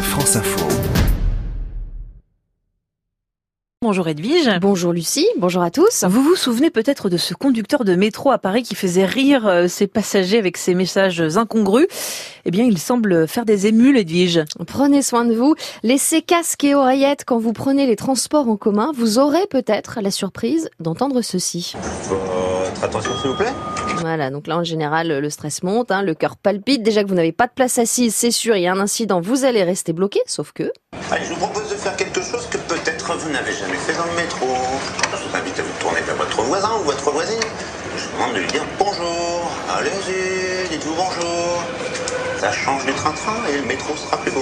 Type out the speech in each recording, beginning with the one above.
France Info. Bonjour Edwige. Bonjour Lucie, bonjour à tous. Vous vous souvenez peut-être de ce conducteur de métro à Paris qui faisait rire euh, ses passagers avec ses messages incongrus? Eh bien, il semble faire des émules, Edwige. Prenez soin de vous. Laissez casque et oreillettes quand vous prenez les transports en commun. Vous aurez peut-être la surprise d'entendre ceci. Votre attention s'il vous plaît Voilà, donc là en général le stress monte, hein, le cœur palpite. Déjà que vous n'avez pas de place assise, c'est sûr, il y a un incident, vous allez rester bloqué, sauf que... Allez, je vous propose de faire quelque chose que peut-être vous n'avez jamais fait dans le métro. Je vous invite à vous tourner vers votre voisin ou votre voisine. Je vous demande de lui dire bonjour. Allez-y, dites-vous bonjour. Ça change du train-train et le métro sera plus beau.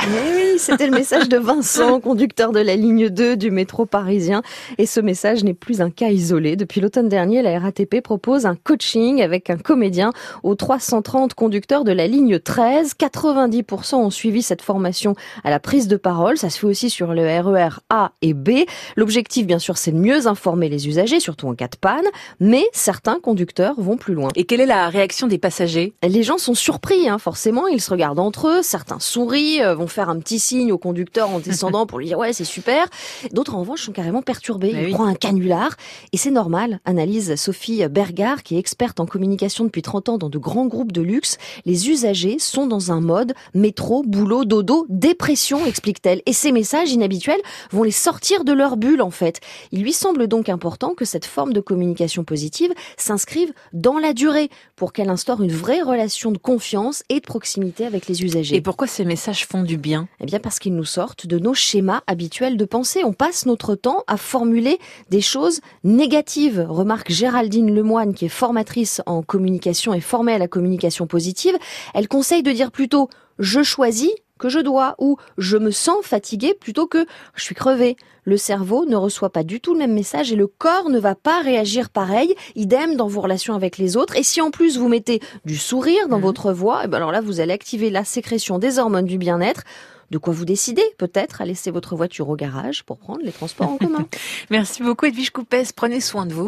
Eh oui, c'était le message de Vincent, conducteur de la ligne 2 du métro parisien. Et ce message n'est plus un cas isolé. Depuis l'automne dernier, la RATP propose un coaching avec un comédien aux 330 conducteurs de la ligne 13. 90% ont suivi cette formation à la prise de parole. Ça se fait aussi sur le RER A et B. L'objectif, bien sûr, c'est de mieux informer les usagers, surtout en cas de panne. Mais certains conducteurs vont plus loin. Et quelle est la réaction des passagers? Les gens sont surpris, hein, forcément. Ils se regardent entre eux. Certains sourient, euh, vont faire un petit signe au conducteur en descendant pour lui dire ouais, c'est super. D'autres, en revanche, sont carrément perturbés. Bah Ils oui. croient un canular. Et c'est normal, analyse Sophie Bergard, qui est experte en communication depuis 30 ans dans de grands groupes de luxe. Les usagers sont dans un mode métro, boulot, dodo, dépression, explique-t-elle. Et ces messages inhabituels vont les sortir de leur bulle, en fait. Il lui semble donc important que cette forme de communication positive s'inscrive dans la durée pour qu'elle instaure une vraie relation de confiance et proximité avec les usagers. Et pourquoi ces messages font du bien? Eh bien parce qu'ils nous sortent de nos schémas habituels de pensée. On passe notre temps à formuler des choses négatives. Remarque Géraldine Lemoine, qui est formatrice en communication et formée à la communication positive. Elle conseille de dire plutôt je choisis que je dois ou je me sens fatigué plutôt que je suis crevé. Le cerveau ne reçoit pas du tout le même message et le corps ne va pas réagir pareil. Idem dans vos relations avec les autres. Et si en plus vous mettez du sourire dans votre voix, eh ben alors là vous allez activer la sécrétion des hormones du bien-être. De quoi vous décidez peut-être à laisser votre voiture au garage pour prendre les transports en commun. Merci beaucoup Edwige Coupès, prenez soin de vous.